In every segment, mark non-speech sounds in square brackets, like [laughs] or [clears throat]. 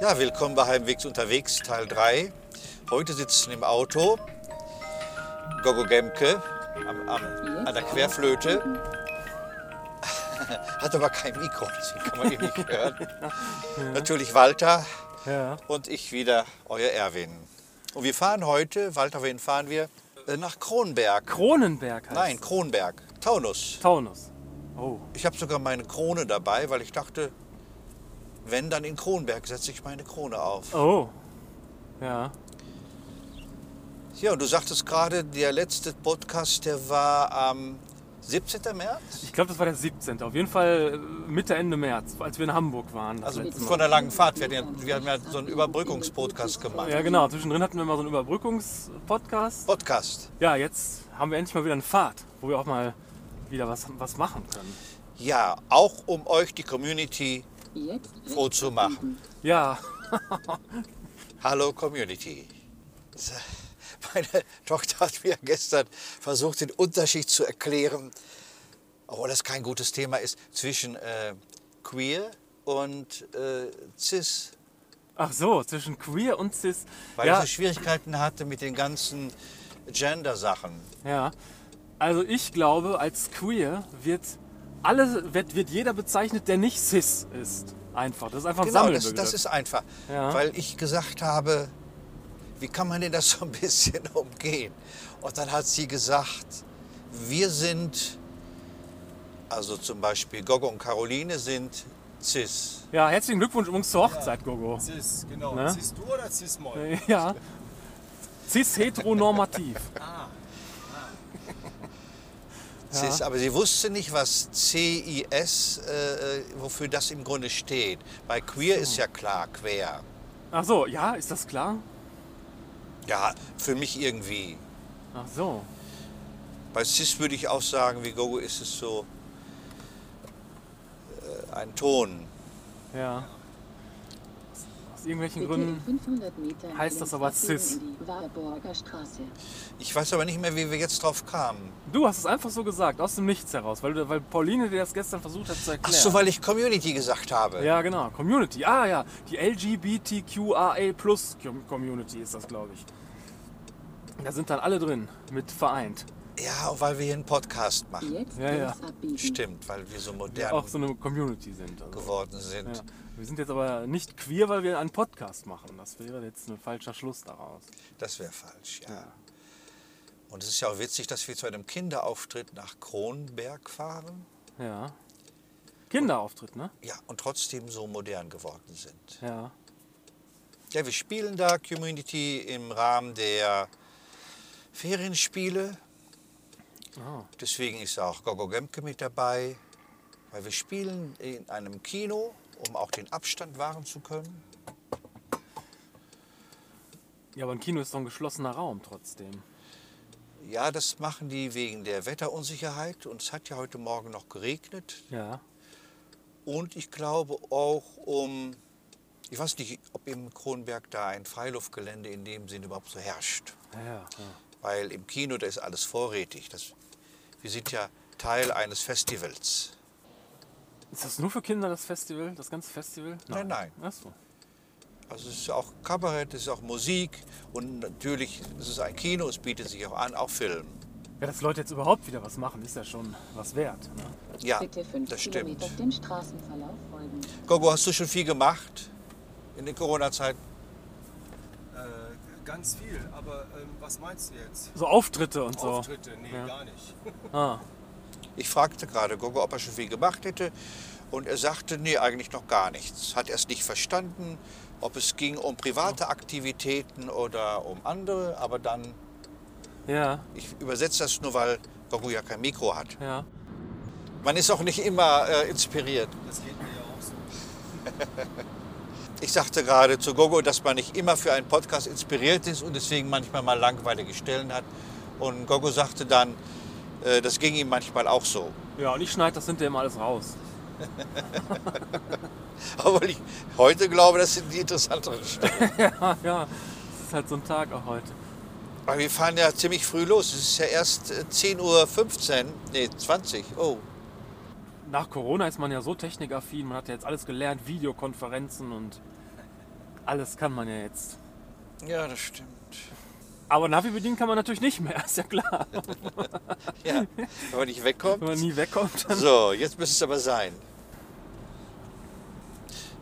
Ja, willkommen bei Heimwegs unterwegs, Teil 3. Heute sitzen im Auto Gogo Gemke am, am, an der Querflöte. [laughs] Hat aber kein Mikro, deswegen kann man ihn nicht [laughs] hören. Natürlich Walter Ja. und ich wieder, euer Erwin. Und wir fahren heute, Walter, wohin fahren wir? Äh, Nach Kronberg. Kronenberg heißt Nein, Kronberg. Taunus. Taunus. Oh. Ich habe sogar meine Krone dabei, weil ich dachte, wenn dann in Kronberg setze ich meine Krone auf. Oh. Ja. Ja, und du sagtest gerade, der letzte Podcast, der war am 17. März? Ich glaube, das war der 17. Auf jeden Fall äh, Mitte, Ende März, als wir in Hamburg waren. Also von der langen Fahrt. Wir, hatten ja, wir haben ja so einen Überbrückungspodcast gemacht. Ja, genau. Zwischendrin hatten wir mal so einen Überbrückungspodcast. Podcast. Ja, jetzt haben wir endlich mal wieder eine Fahrt, wo wir auch mal wieder was, was machen können. Ja, auch um euch, die Community, froh zu machen. Ja, [laughs] Hallo Community. Meine Tochter hat mir gestern versucht, den Unterschied zu erklären, obwohl das kein gutes Thema ist, zwischen äh, queer und äh, cis. ach so, zwischen queer und cis. Weil ja, so Schwierigkeiten hatte mit den ganzen Gender-Sachen. ja. Also ich glaube, als queer wird alle, wird, wird jeder bezeichnet, der nicht cis ist. Einfach. Das ist einfach ein Genau, das, das ist einfach. Ja. Weil ich gesagt habe, wie kann man denn das [laughs] so ein bisschen umgehen? Und dann hat sie gesagt, wir sind, also zum Beispiel Gogo und Caroline sind cis. ja, herzlichen Glückwunsch übrigens zur Hochzeit, Gogo. Cis, genau. Ne? Cis du oder Cis Moll? [laughs] Ja. Cis-heteronormativ. cis. Aber sie wusste nicht, was CIS, äh, wofür das im Grunde steht. Bei queer ist ja klar, quer. Ach so, ja, ist das klar? Ja, für mich irgendwie. Ach so. Bei cis würde ich auch sagen, wie Gogo ist es so äh, ein Ton. Ja. Irgendwelchen bitte Gründen. in 500 Metern heißt das aber cis. Ich weiß aber nicht mehr, wie wir jetzt drauf kamen. Du hast es einfach so gesagt, aus dem Nichts heraus, weil, du- weil Pauline dir das gestern versucht hat zu Ach erklären. so, weil ich Community gesagt habe. Ja, genau. Community. Ah ja, die LGBTQIA Plus Community ist das, glaube ich. Da sind dann alle drin, mit vereint. Ja, auch weil wir hier einen Podcast machen. Jetzt Ja, ja. Stimmt, weil wir so modern auch so eine Community sind. Also, geworden sind. ja. Wir sind jetzt aber nicht queer, weil wir einen Podcast machen. Das wäre jetzt ein falscher Schluss daraus. Das wäre falsch, ja. Und es ist ja auch witzig, dass wir zu einem Kinderauftritt nach Kronberg fahren. Ja. Kinderauftritt, ne? Ja, und trotzdem so modern geworden sind. Ja. Ja, wir spielen da Community im Rahmen der Ferienspiele. Oh. Deswegen ist auch Gogo Gemke mit dabei, weil wir spielen in einem Kino, um auch den Abstand wahren zu können. Ja, aber ein Kino ist doch ein geschlossener Raum trotzdem. Ja, das machen die wegen der Wetterunsicherheit und es hat ja heute Morgen noch geregnet. Ja. Und ich glaube auch um, ich weiß nicht, ob im Kronberg da ein Freiluftgelände in dem Sinn überhaupt so herrscht. Ja, ja. ja. Weil im Kino, da ist alles vorrätig. Das, wir sind ja Teil eines Festivals. Ist das nur für Kinder das Festival, das ganze Festival? Nein, nein. Ach so. Also es ist auch Kabarett, es ist auch Musik und natürlich ist es ein Kino, es bietet sich auch an, auch Film. Ja, dass Leute jetzt überhaupt wieder was machen, ist ja schon was wert. Ne? Ja, Bitte 5 das stimmt. dem Straßenverlauf folgen. Gogo, hast du schon viel gemacht in der Corona-Zeit? Äh, ganz viel, aber ähm, was meinst du jetzt? So Auftritte und so. Auftritte? Nee, Ja. gar nicht. Ah. [laughs] Ich fragte gerade Gogo, ob er schon viel gemacht hätte und er sagte, nee, eigentlich noch gar nichts. Hat erst nicht verstanden, ob es ging um private Aktivitäten oder um andere, aber dann, Ja, ich übersetze das nur, weil Gogo ja kein Mikro hat. ja. Man ist auch nicht immer äh, inspiriert. Das geht mir ja auch so. [laughs] Ich sagte gerade zu Gogo, dass man nicht immer für einen Podcast inspiriert ist und deswegen manchmal mal langweilige Stellen hat. Und Gogo sagte dann, das ging ihm manchmal auch so. Ja, und ich schneide das hinterher mal alles raus. [laughs] Aber ich heute glaube, das sind die interessanteren Stellen. [laughs] ja, ja. Das ist halt so ein Tag auch heute. Aber wir fahren ja ziemlich früh los. Es ist ja erst äh, 10.15 Uhr, nee, 20. Oh, Nach Corona ist man ja so technikaffin, man hat ja jetzt alles gelernt, Videokonferenzen und Alles kann man ja jetzt. Ja, das stimmt. Aber Navi bedienen kann man natürlich nicht mehr, [laughs] ist ja klar. Ja, wenn man nicht wegkommt. Wenn man nie wegkommt, dann. So, jetzt müsste es aber sein.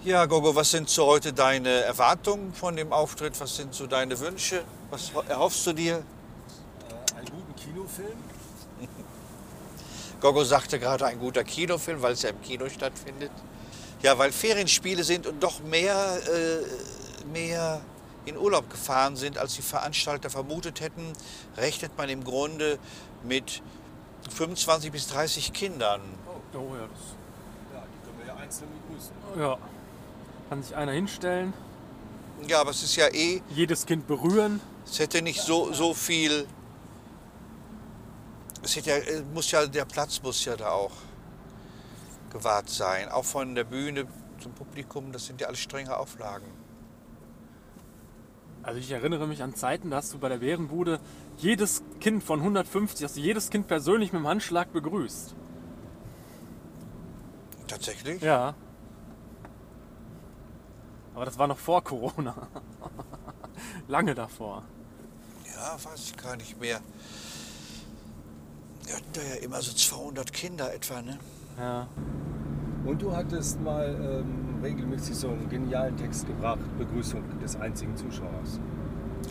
Ja, Gogo, was sind so heute deine Erwartungen von dem Auftritt? Was sind so deine Wünsche? Was erhoffst du dir? Äh, einen guten Kinofilm. [laughs] Gogo sagte gerade ein guter Kinofilm, weil es ja im Kino stattfindet. Ja, weil Ferienspiele sind und doch mehr, äh, mehr in Urlaub gefahren sind, als die Veranstalter vermutet hätten, rechnet man im Grunde mit 25 bis 30 Kindern. Oh ja, das. Ja, die können wir ja einzeln begrüßen. Ja. Kann sich einer hinstellen, Ja, aber es ist ja eh, jedes Kind berühren. es hätte nicht so, so viel. Es hätte ja, muss ja, der Platz muss ja da auch gewahrt sein. Auch von der Bühne zum Publikum, das sind ja alles strenge Auflagen. Also ich erinnere mich an Zeiten, da hast du bei der Bärenbude jedes Kind von 150, hast du jedes Kind persönlich mit dem Handschlag begrüßt. Tatsächlich? Ja. Aber das war noch vor Corona. [laughs] Lange davor. Ja, weiß ich gar nicht mehr. Wir hatten da ja immer so 200 Kinder etwa, ne? Ja. Und du hattest mal ähm, regelmäßig so einen genialen Text gebracht, Begrüßung des einzigen Zuschauers.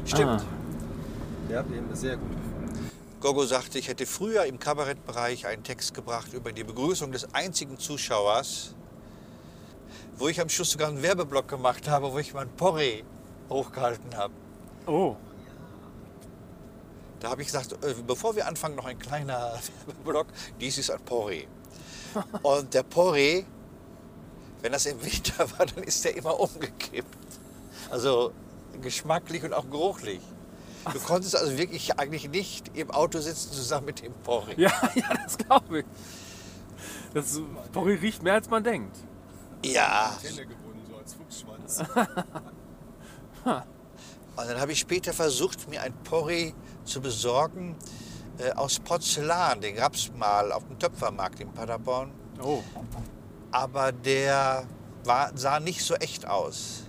Stimmt. Ah. Der hat mir sehr gut gefallen. Gogo sagte, ich hätte früher im Kabarettbereich einen Text gebracht über die Begrüßung des einzigen Zuschauers, wo ich am Schluss sogar einen Werbeblock gemacht habe, wo ich mein Porree hochgehalten habe. Oh. Da habe ich gesagt, äh, bevor wir anfangen, noch ein kleiner [laughs] Werbeblock, dies ist ein Porree. Und der Porree, wenn das im Winter [laughs] war, dann ist der immer umgekippt. Also geschmacklich und auch geruchlich. Du konntest also wirklich eigentlich nicht im Auto sitzen zusammen mit dem Porree. Ja, [laughs] ja, das glaube ich. Das Porree riecht mehr als man denkt. Ja, Hände gebunden, so als Fuchsschwanz. [laughs] und dann habe ich später versucht, mir ein Porree zu besorgen äh, aus Porzellan. Den gab es mal auf dem Töpfermarkt in Paderborn. Oh. aber der war, sah nicht so echt aus.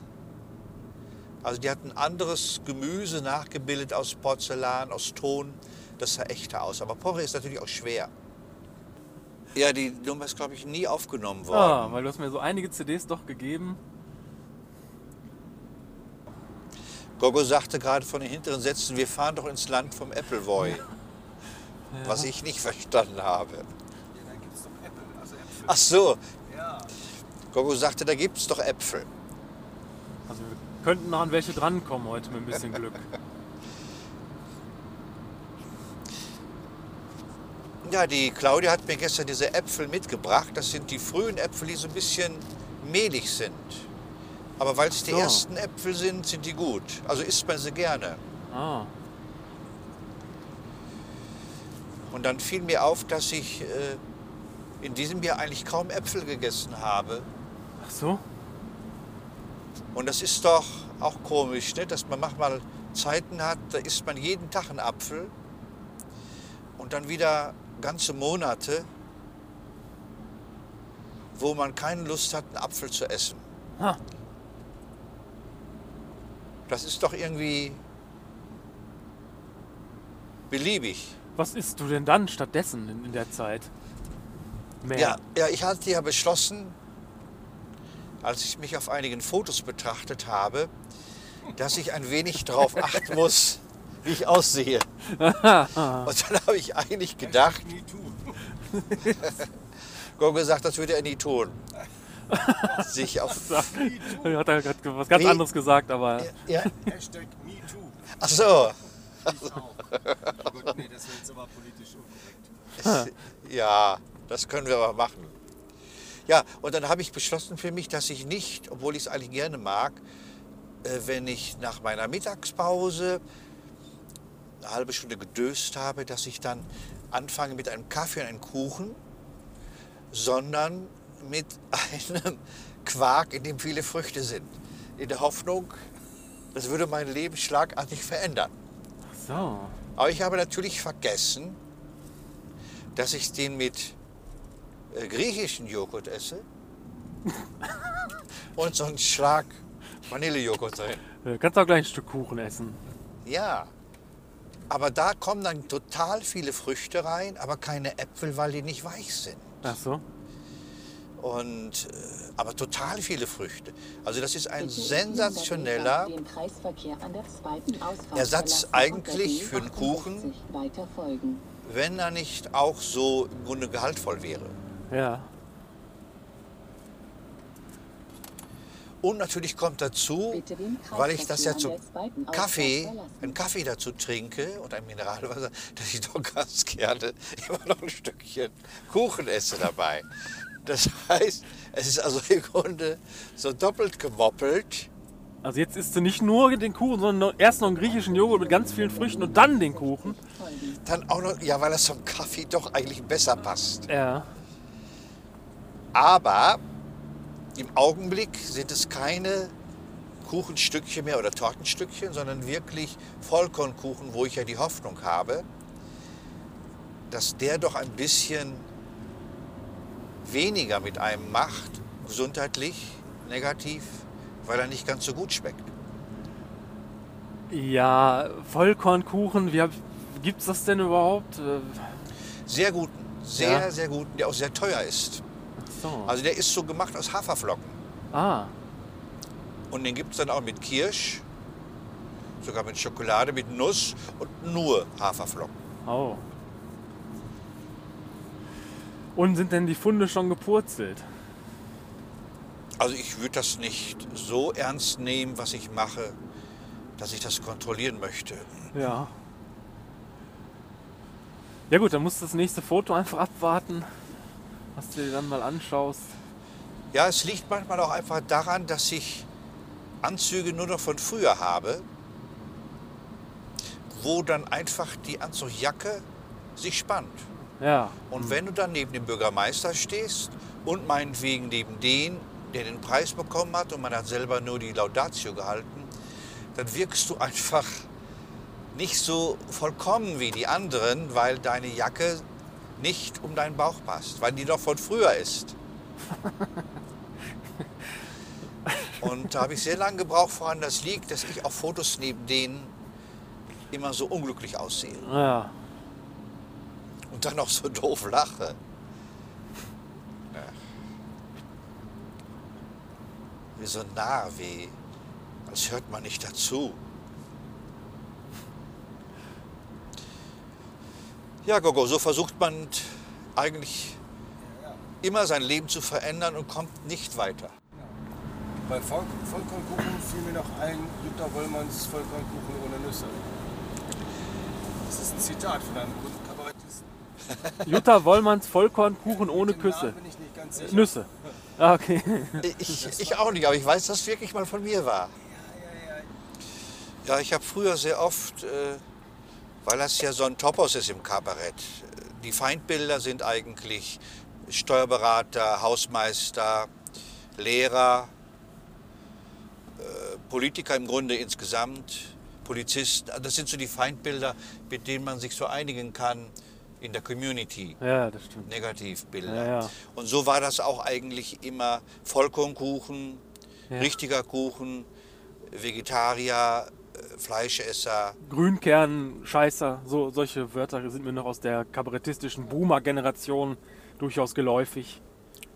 Also die hatten anderes Gemüse nachgebildet aus Porzellan, aus Ton. Das sah echter aus. Aber Porree ist natürlich auch schwer. Ja, die Nummer ist, glaube ich, nie aufgenommen Ah, worden. weil du hast mir so einige CDs doch gegeben. Gogo sagte gerade von den hinteren Sätzen, wir fahren doch ins Land vom Appleboy. Was ich nicht [laughs] verstanden habe. Ja, da gibt es doch Apple, also Äpfel. Ach so, Ja, Gogo sagte, da gibt es doch Äpfel. Also wir könnten noch an welche drankommen heute mit ein bisschen [laughs] Glück. Ja, die Claudia hat mir gestern diese Äpfel mitgebracht. Das sind die frühen Äpfel, die so ein bisschen mehlig sind. Aber weil es die So. ersten Äpfel sind, sind die gut. Also isst man sie gerne. Ah. Und dann fiel mir auf, dass ich äh, in diesem Jahr eigentlich kaum Äpfel gegessen habe. Ach so? Und das ist doch auch komisch, ne? dass man manchmal Zeiten hat, da isst man jeden Tag einen Apfel. Und dann wieder ganze Monate, wo man keine Lust hat, einen Apfel zu essen. Ha. Das ist doch irgendwie beliebig. Was isst du denn dann stattdessen in, in der Zeit? Mehr. Ja, ja, ich hatte ja beschlossen, als ich mich auf einigen Fotos betrachtet habe, dass ich ein wenig darauf [laughs] achten muss, wie ich aussehe. [laughs] Und dann habe ich eigentlich gedacht, nie tun. [laughs] Gogo sagt, das würde er nie tun. Sich auf. Er hat er was ganz anderes gesagt, aber Ja, Hashtag MeToo. ach so. Auch. [laughs] Gut, nee, das wäre jetzt aber politisch unkorrekt. Es- Ja, das können wir aber machen. Ja, und dann habe ich beschlossen für mich, dass ich nicht, obwohl ich es eigentlich gerne mag, äh, wenn ich nach meiner Mittagspause eine halbe Stunde gedöst habe, dass ich dann anfange mit einem Kaffee und einem Kuchen, sondern mit [laughs] einem Quark, in dem viele Früchte sind. In der Hoffnung, das würde mein Leben schlagartig verändern. So. Aber ich habe natürlich vergessen, dass ich den mit äh, griechischen Joghurt esse [laughs] und so einen Schlag Vanillejoghurt drin. Du kannst auch gleich ein Stück Kuchen essen. Ja. Aber da kommen dann total viele Früchte rein, aber keine Äpfel, weil die nicht weich sind. Ach so. Und, äh, aber total viele Früchte. Also das ist ein sensationeller Ersatz eigentlich für einen Kuchen. B68 Weiter folgen. wenn er nicht auch so im Grunde gehaltvoll wäre. Ja. Und natürlich kommt dazu, weil ich das ja zum Kaffee, einen Kaffee dazu trinke und ein Mineralwasser, [laughs] dass ich doch ganz gerne immer noch ein Stückchen Kuchen esse dabei. Das heißt, es ist also im Grunde so doppelt gemoppelt. Also jetzt isst du nicht nur den Kuchen, sondern erst noch einen griechischen Joghurt mit ganz vielen Früchten und dann den Kuchen. Dann auch noch, ja, weil das zum Kaffee doch eigentlich besser passt. Ja. Aber im Augenblick sind es keine Kuchenstückchen mehr oder Tortenstückchen, sondern wirklich Vollkornkuchen, wo ich ja die Hoffnung habe, dass der doch ein bisschen weniger mit einem macht, gesundheitlich, negativ, weil er nicht ganz so gut schmeckt. Ja, Vollkornkuchen, wie hab, gibt's das denn überhaupt? Äh, Sehr guten, sehr, Ja. sehr guten, der auch sehr teuer ist. so. Also der ist so gemacht aus Haferflocken. ah, Und den gibt es dann auch mit Kirsch, sogar mit Schokolade, mit Nuss und nur Haferflocken. oh. Und sind denn die Funde schon gepurzelt? Also ich würde das nicht so ernst nehmen, was ich mache, dass ich das kontrollieren möchte. Ja. Ja gut, dann musst du das nächste Foto einfach abwarten, was du dir dann mal anschaust. Ja, es liegt manchmal auch einfach daran, dass ich Anzüge nur noch von früher habe, wo dann einfach die Anzugjacke sich spannt. Ja, Und wenn du dann neben dem Bürgermeister stehst und meinetwegen neben den, der den Preis bekommen hat und man hat selber nur die Laudatio gehalten, dann wirkst du [laughs] einfach nicht so vollkommen wie die anderen, weil deine Jacke nicht um deinen Bauch passt, weil die doch von früher ist. [laughs] Und da habe ich sehr lange gebraucht, woran das liegt, dass ich auf Fotos neben denen immer so unglücklich aussehe ja. Und dann noch so doof lache. Wie so nah, wie als hört man nicht dazu. Ja, Gogo, so versucht man eigentlich immer sein Leben zu verändern und kommt nicht weiter. Bei Voll Vollkornkuchen fiel mir noch ein, Jutta Wollmanns Vollkornkuchen ohne Nüsse. Das ist ein Zitat von einem guten. [laughs] Jutta Wollmanns Vollkornkuchen ohne Küsse. bin ich nicht ganz sicher. Nüsse. [laughs] Ah, okay. Ich, ich auch nicht, aber ich weiß, dass es wirklich mal von mir war. Ja, ich habe früher sehr oft, äh, weil das ja so ein Topos ist im Kabarett, die Feindbilder sind eigentlich Steuerberater, Hausmeister, Lehrer, äh, Politiker im Grunde insgesamt, Polizisten. Das sind so die Feindbilder, mit denen man sich so einigen kann in der Community. Ja, das stimmt. Negativbilder. Ja, ja. Und so war das auch eigentlich immer Vollkornkuchen, richtiger Kuchen, Vegetarier, äh, Fleischesser. Grünkern, Scheißer, so, solche Wörter sind mir noch aus der kabarettistischen Boomer-Generation durchaus geläufig.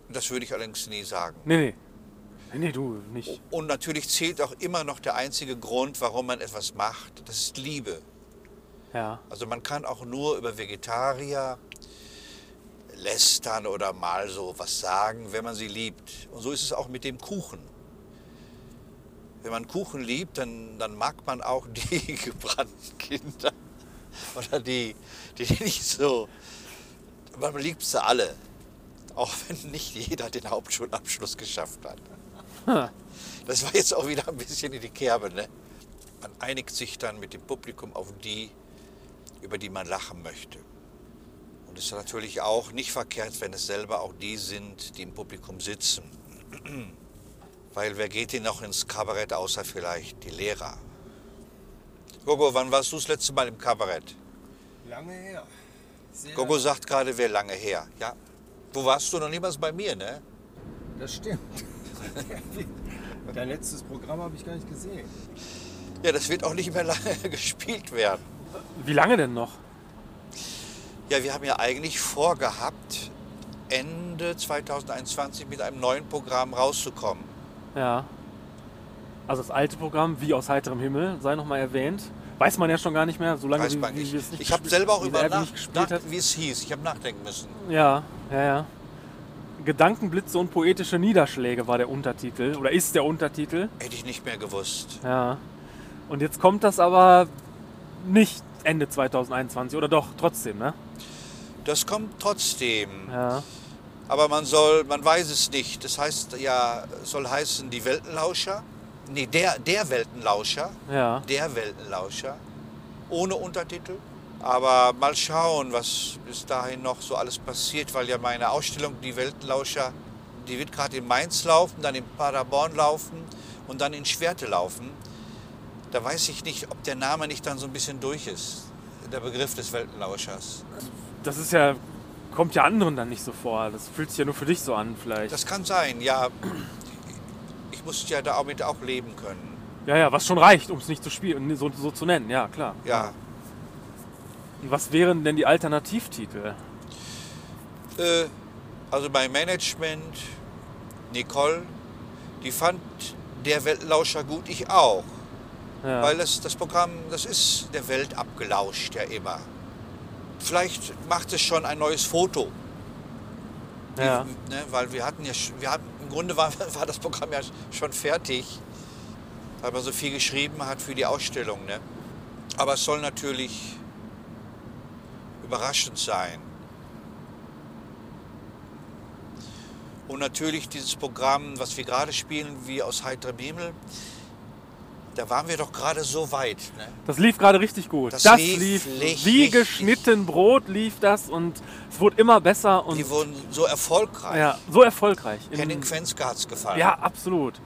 Das würde ich allerdings nie sagen. Nee. Nee, nee, du nicht. Und natürlich zählt auch immer noch der einzige Grund, warum man etwas macht. Das ist Liebe. Ja. Also man kann auch nur über Vegetarier lästern oder mal so was sagen, wenn man sie liebt. Und so ist es auch mit dem Kuchen. Wenn man Kuchen liebt, dann, dann mag man auch [laughs] die gebrannten Kinder oder die, die nicht so. Man liebt sie alle. Auch wenn nicht jeder den Hauptschulabschluss geschafft hat. Das war jetzt auch wieder ein bisschen in die Kerbe. Ne? Man einigt sich dann mit dem Publikum auf die, über die man lachen möchte. Und es ist natürlich auch nicht verkehrt, wenn es selber auch die sind, die im Publikum sitzen. [clears throat] Weil wer geht denn noch ins Kabarett, außer vielleicht die Lehrer? Gogo, wann warst du das letzte Mal im Kabarett? Lange her. Sehr Gogo sagt gerade, wer lange her. Ja. Wo warst du noch niemals bei mir, ne? Das stimmt. [laughs] Dein letztes Programm habe ich gar nicht gesehen. Ja, das wird auch nicht mehr [laughs] lange gespielt werden. Wie lange denn noch? Ja, wir haben ja eigentlich vorgehabt, Ende 2021 mit einem neuen Programm rauszukommen. Ja. Also das alte Programm, wie aus heiterem Himmel, sei nochmal erwähnt. Weiß man ja schon gar nicht mehr, solange Weiß wie, man wie nicht. nicht Ich habe selber auch über nach, nicht nach, wie es hieß. Ich habe nachdenken müssen. Ja, ja, ja. Gedankenblitze und poetische Niederschläge war der Untertitel oder ist der Untertitel. Hätte ich nicht mehr gewusst. Ja. Und jetzt kommt das aber nicht Ende 2021 oder doch trotzdem, ne? Das kommt trotzdem. Ja. Aber man soll, man weiß es nicht. Das heißt ja, soll heißen die Weltenlauscher. Nee, der, der Weltenlauscher. Ja. Der Weltenlauscher. Ohne Untertitel. Aber mal schauen, was bis dahin noch so alles passiert, weil ja meine Ausstellung, die Weltenlauscher, die wird gerade in Mainz laufen, dann in Paderborn laufen und dann in Schwerte laufen. Da weiß ich nicht, ob der Name nicht dann so ein bisschen durch ist. Der Begriff des Weltenlauschers. Das ist ja, kommt ja anderen dann nicht so vor. Das fühlt sich ja nur für dich so an vielleicht. Das kann sein, ja. Ich muss ja damit auch leben können. ja, ja, was schon reicht, um es nicht zu spielen, so, so zu nennen, ja klar. Ja. Und was wären denn die Alternativtitel? Äh, also mein Management, Nicole, die fand der Weltlauscher gut, ich auch. Ja. Weil das, das Programm, das ist der Welt abgelauscht ja immer. Vielleicht macht es schon ein neues Foto. ja. Ne, weil wir hatten ja, wir hatten, im Grunde war, [laughs] war das Programm ja schon fertig, weil man so viel geschrieben hat für die Ausstellung. Ne? Aber es soll natürlich überraschend sein. Und natürlich dieses Programm, was wir gerade spielen, wie aus heiterem Himmel, da waren wir doch gerade so weit. Ne? Das lief gerade richtig gut. Das Das, lief lief, richtig- wie geschnitten Brot lief das und es wurde immer besser und Die wurden so erfolgreich. ja, so erfolgreich. In- Henning Quenske hat es gefallen. ja, absolut.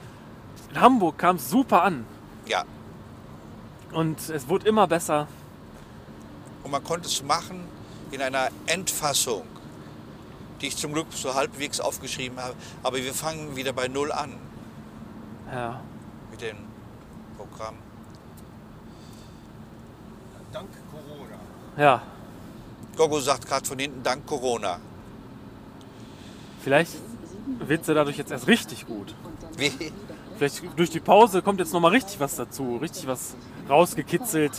In Hamburg kam es super an ja. und es wurde immer besser. Und man konnte es machen in einer Endfassung, die ich zum Glück so halbwegs aufgeschrieben habe. Aber wir fangen wieder bei Null an Ja. mit dem Programm. Dank Corona. ja, Gogo sagt gerade von hinten, dank Corona. vielleicht wird sie dadurch jetzt erst richtig gut. Wie? Vielleicht durch die Pause kommt jetzt noch mal richtig was dazu, richtig was rausgekitzelt.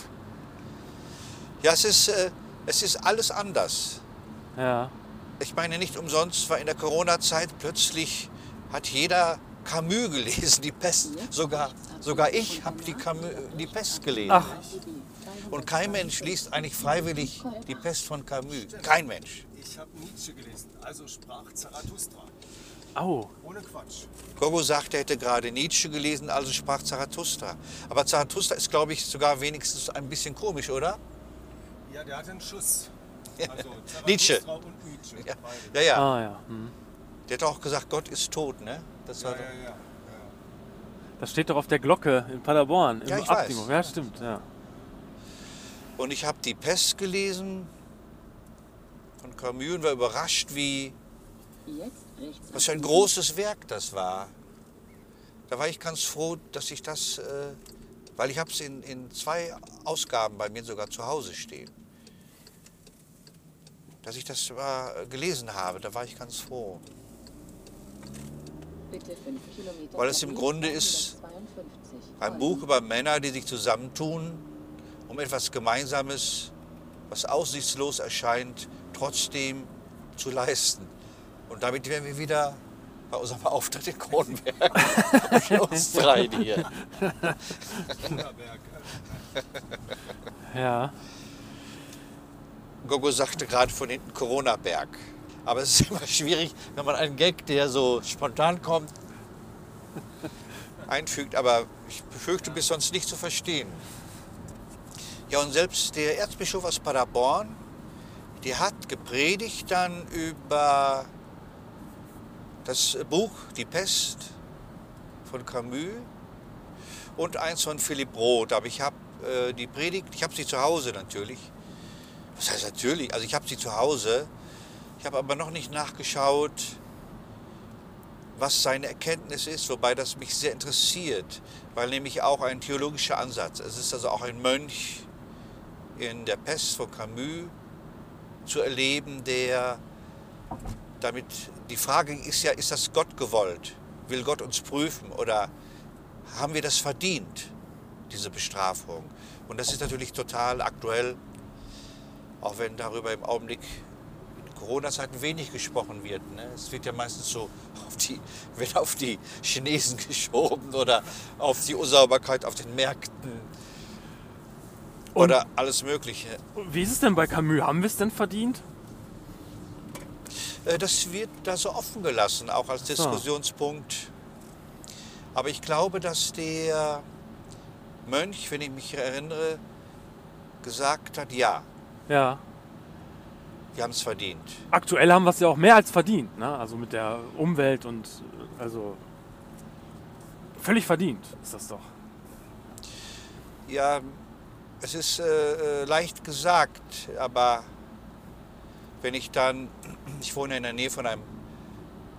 Ja, es ist, äh, es ist alles anders. Ja, Ich meine, nicht umsonst war in der Corona-Zeit plötzlich hat jeder Camus gelesen, die Pest. Sogar, sogar ich habe die, die Pest gelesen. Ach. Und kein Mensch liest eigentlich freiwillig die Pest von Camus. Kein Mensch. Ich habe Nietzsche gelesen, also sprach Zarathustra. au, Ohne Quatsch. Gogo sagte, er hätte gerade Nietzsche gelesen, also sprach Zarathustra. Aber Zarathustra ist, glaube ich, sogar wenigstens ein bisschen komisch, oder? Ja, der hatte einen Schuss. [laughs] Also Nietzsche. und Nietzsche. Ja, Beide. ja. ja. ah ja. Hm. Der hat auch gesagt, Gott ist tot, ne? Das Ja, war ja, ja, ja. Das steht doch auf der Glocke in Paderborn. Im Ja, ich Abdimo. weiß. Ja, stimmt. Ja. Und ich habe die Pest gelesen von Camus und war überrascht, wie, was für ein großes Werk das war. Da war ich ganz froh, dass ich das, äh, weil ich habe es in, in zwei Ausgaben bei mir sogar zu Hause stehen. Dass ich das mal gelesen habe, da war ich ganz froh. Bitte 5 Kilometer. Weil es im Grunde 152 ist Ein. Buch über Männer, die sich zusammentun, um etwas Gemeinsames, was aussichtslos erscheint, trotzdem zu leisten. Und damit wären wir wieder bei unserem Auftritt in Kronberg. [laughs] Für uns drei hier. Ja. Gogo sagte gerade von hinten Corona-Berg. Aber es ist [laughs] immer schwierig, wenn man einen Gag, der so spontan kommt, einfügt. Aber ich befürchte, du bist sonst nicht zu verstehen. Ja, und selbst der Erzbischof aus Paderborn, der hat gepredigt dann über das Buch Die Pest von Camus und eins von Philipp Roth. Aber ich habe äh, die Predigt, ich habe sie zu Hause natürlich. Was heißt natürlich? Also ich habe sie zu Hause. Habe aber noch nicht nachgeschaut, was seine Erkenntnis ist, wobei das mich sehr interessiert, weil nämlich auch ein theologischer Ansatz. Es ist also auch ein Mönch in der Pest von Camus zu erleben, der damit die Frage ist ja, ist das Gott gewollt? Will Gott uns prüfen oder haben wir das verdient, diese Bestrafung? Und das ist natürlich total aktuell, auch wenn darüber im Augenblick Corona-Zeiten wenig gesprochen wird. Ne? Es wird ja meistens so [laughs] auf die, wird auf die Chinesen geschoben oder auf die Unsauberkeit auf den Märkten oder alles Mögliche. Wie ist es denn bei Camus? Haben wir es denn verdient? Äh, Das wird da so offen gelassen, auch als Diskussionspunkt. Aber ich glaube, dass der Mönch, wenn ich mich erinnere, gesagt hat, ja, Ja. Wir haben es verdient. Aktuell haben wir es ja auch mehr als verdient, ne? Also mit der Umwelt und also völlig verdient ist das doch. Ja, es ist äh, äh, leicht gesagt, aber wenn ich dann, [clears throat] ich wohne in der Nähe von einem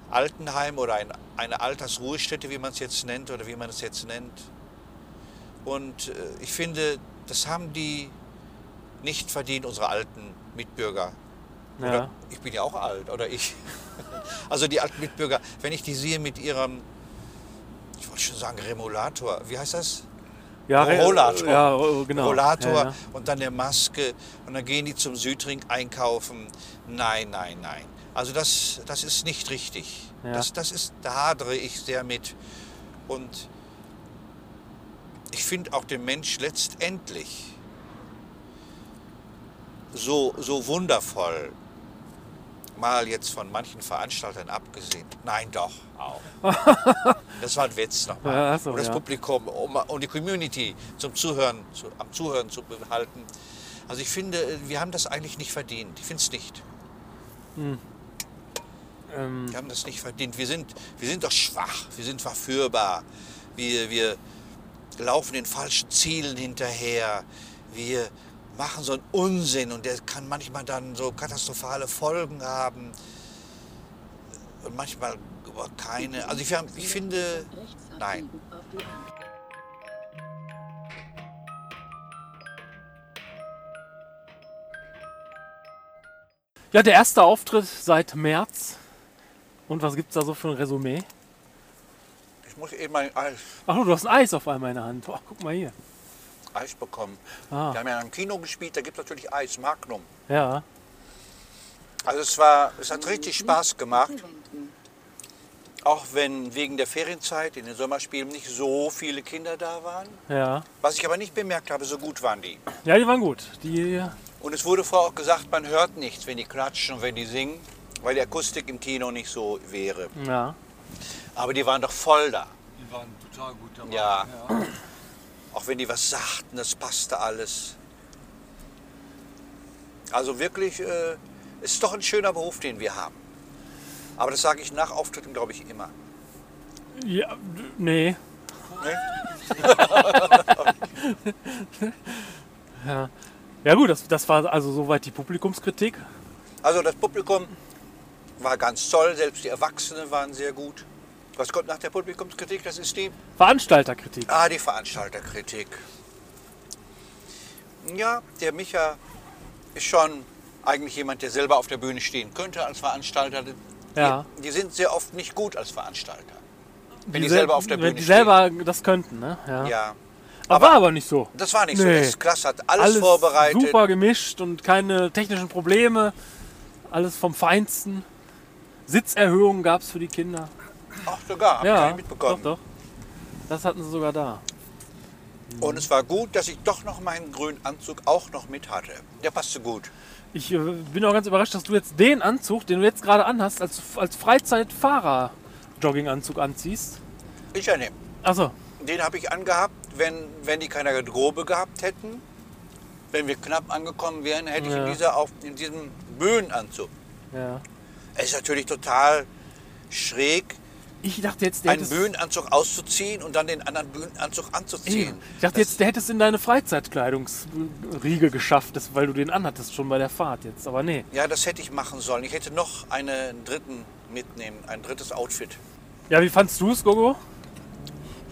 Altenheim oder ein, eine Altersruhestätte, wie man es jetzt nennt oder wie man es jetzt nennt. Und äh, ich finde, das haben die nicht verdient, unsere alten Mitbürger. Ja. Ich bin ja auch alt, oder ich. [laughs] Also die alten Mitbürger, wenn ich die sehe mit ihrem, ich wollte schon sagen Remulator, wie heißt das? Ja, Rollator. Ja, ro- genau. Rollator Ja, ja. und dann der Maske und dann gehen die zum Südring einkaufen. Nein, nein, nein. Also das, das ist nicht richtig. Das, das ist, da hadere ich sehr mit. Und ich finde auch den Mensch letztendlich so, so wundervoll, mal jetzt von manchen Veranstaltern abgesehen. Nein, doch, auch. [laughs] Das war ein Witz nochmal. Ja, so, um das ja. Publikum, um, um die Community zum Zuhören, zu, am Zuhören zu behalten. Also ich finde, wir haben das eigentlich nicht verdient. Ich finde es nicht. Ähm, Wir haben das nicht verdient. Wir sind, wir sind doch schwach, wir sind verführbar. Wir, wir laufen den falschen Zielen hinterher. Wir machen so einen Unsinn und der kann manchmal dann so katastrophale Folgen haben. Und manchmal aber keine. Also ich, ich finde, Nein. ja, der erste Auftritt seit März. Und was gibt's da so für ein Resümee? ich muss eben mal Eis, Ach du hast ein Eis auf einmal in der Hand. Oh, guck mal hier. Eis bekommen. Ah. Wir haben ja im Kino gespielt, da gibt es natürlich Eis, Magnum. Ja. Also es, war, es hat richtig Spaß gemacht. Auch wenn wegen der Ferienzeit in den Sommerspielen nicht so viele Kinder da waren. Ja. Was ich aber nicht bemerkt habe, so gut waren die. Ja, die waren gut. Die, Und es wurde vorher auch gesagt, man hört nichts, wenn die klatschen und wenn die singen, weil die Akustik im Kino nicht so wäre. ja. Aber die waren doch voll da. Die waren total gut dabei. Ja. Auch wenn die was sagten, das passte alles. Also wirklich, äh, ist doch ein schöner Beruf, den wir haben. Aber das sage ich nach Auftritten, glaube ich, immer. Ja, nee. Ne? [laughs] Ja. Ja gut, das, das war also soweit die Publikumskritik. Also das Publikum war ganz toll, selbst die Erwachsenen waren sehr gut. Was kommt nach der Publikumskritik? Das ist die, Veranstalterkritik. ah, die Veranstalterkritik. Ja, der Micha ist schon eigentlich jemand, der selber auf der Bühne stehen könnte als Veranstalter. Die, Ja. die sind sehr oft nicht gut als Veranstalter. Wenn die, sel- selber auf der Bühne Wenn die stehen. selber das könnten, ne? Ja. Ja, Aber war aber nicht so. das war nicht so. Nee. Das ist klasse, hat alles, vorbereitet. super gemischt und keine technischen Probleme. Alles vom Feinsten. Sitzerhöhungen gab es für die Kinder. Ach, sogar, hab ich Ja, nicht mitbekommen. doch, doch. Das hatten sie sogar da. Und es war gut, dass ich doch noch meinen grünen Anzug auch noch mit hatte. Der passte gut. Ich äh, bin auch ganz überrascht, dass du jetzt den Anzug, den du jetzt gerade anhast, als, als Freizeitfahrer-Jogginganzug anziehst. Ich ja nicht. Achso, Den habe ich angehabt, wenn, wenn die keine Garderobe gehabt hätten. Wenn wir knapp angekommen wären, hätte ich Ja. in, dieser auf, in diesem Bühnenanzug. ja. Es ist natürlich total schräg, Ich dachte jetzt, der einen hättest, Bühnenanzug auszuziehen und dann den anderen Bühnenanzug anzuziehen. Eben. Ich dachte jetzt, der hättest in deine Freizeitkleidungsriege geschafft, das, weil du den anhattest schon bei der Fahrt jetzt. Aber nee. Ja, das hätte ich machen sollen. Ich hätte noch einen dritten mitnehmen, ein drittes Outfit. Ja, wie fandst du es, Gogo?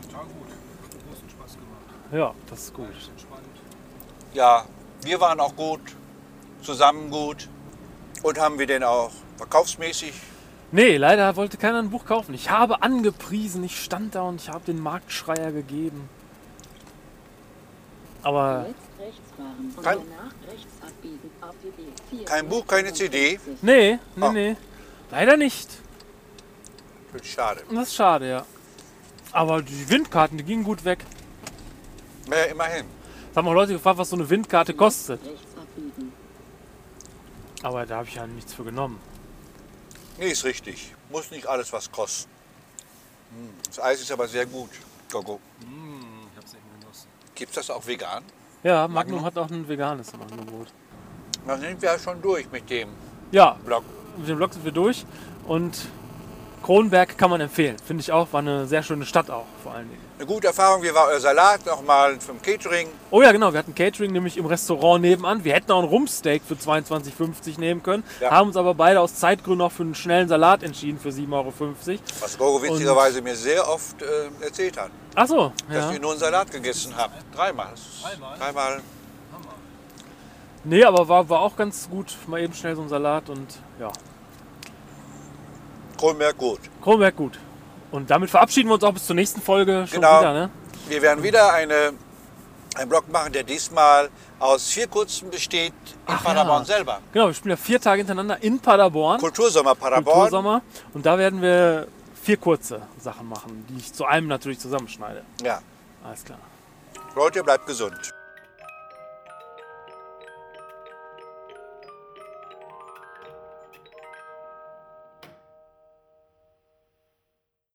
Total gut. Hat großen Spaß gemacht. Ja, das ist gut. Ja, wir waren auch gut, zusammen gut. Und haben wir den auch verkaufsmäßig? Nee, leider wollte keiner ein Buch kaufen. Ich habe angepriesen, ich stand da und ich habe den Marktschreier gegeben. Aber Kein- danach rechts abbiegen auf die B4. Kein Buch, keine CD? nee, nee, Ah. nee. Leider nicht. Schade. Das ist schade, ja. Aber die Windkarten, die gingen gut weg. Ja, immerhin. Es haben auch Leute gefragt, was so eine Windkarte kostet. Aber da habe ich ja nichts für genommen. Nee, ist richtig. Muss nicht alles was kosten. Hm, Das Eis ist aber sehr gut. Gogo. Mmh, ich hab's echt genossen. Gibt das auch vegan? Ja, Magnum hat auch ein veganes im Angebot. Dann sind wir ja schon durch mit dem Ja, Blog. mit dem Blog sind wir durch. Und Kronberg kann man empfehlen. Finde ich auch. War eine sehr schöne Stadt auch, vor allen Dingen. Eine gute Erfahrung. Wie war euer Salat? Nochmal vom Catering. Oh ja, genau. Wir hatten Catering nämlich im Restaurant nebenan. Wir hätten auch ein Rumpsteak für 22,50 nehmen können. Ja. Haben uns aber beide aus Zeitgründen auch für einen schnellen Salat entschieden für 7,50 Euro. Was Gogo witzigerweise mir sehr oft äh, erzählt hat. Ach so, Dass ja. wir nur einen Salat gegessen haben. Dreimal. Dreimal? Dreimal. Hammer. Nee, aber war, war auch ganz gut. Mal eben schnell so ein Salat und ja. Kronberg gut. Kronberg gut. Und damit verabschieden wir uns auch bis zur nächsten Folge schon Genau. wieder, ne? Wir werden wieder eine, einen Blog machen, der diesmal aus vier kurzen besteht in Ach Paderborn ja. selber. Genau, wir spielen ja vier Tage hintereinander in Paderborn. Kultursommer Paderborn. Kultursommer. Und da werden wir vier kurze Sachen machen, die ich zu einem natürlich zusammenschneide. Ja. Alles klar. Leute, bleibt gesund.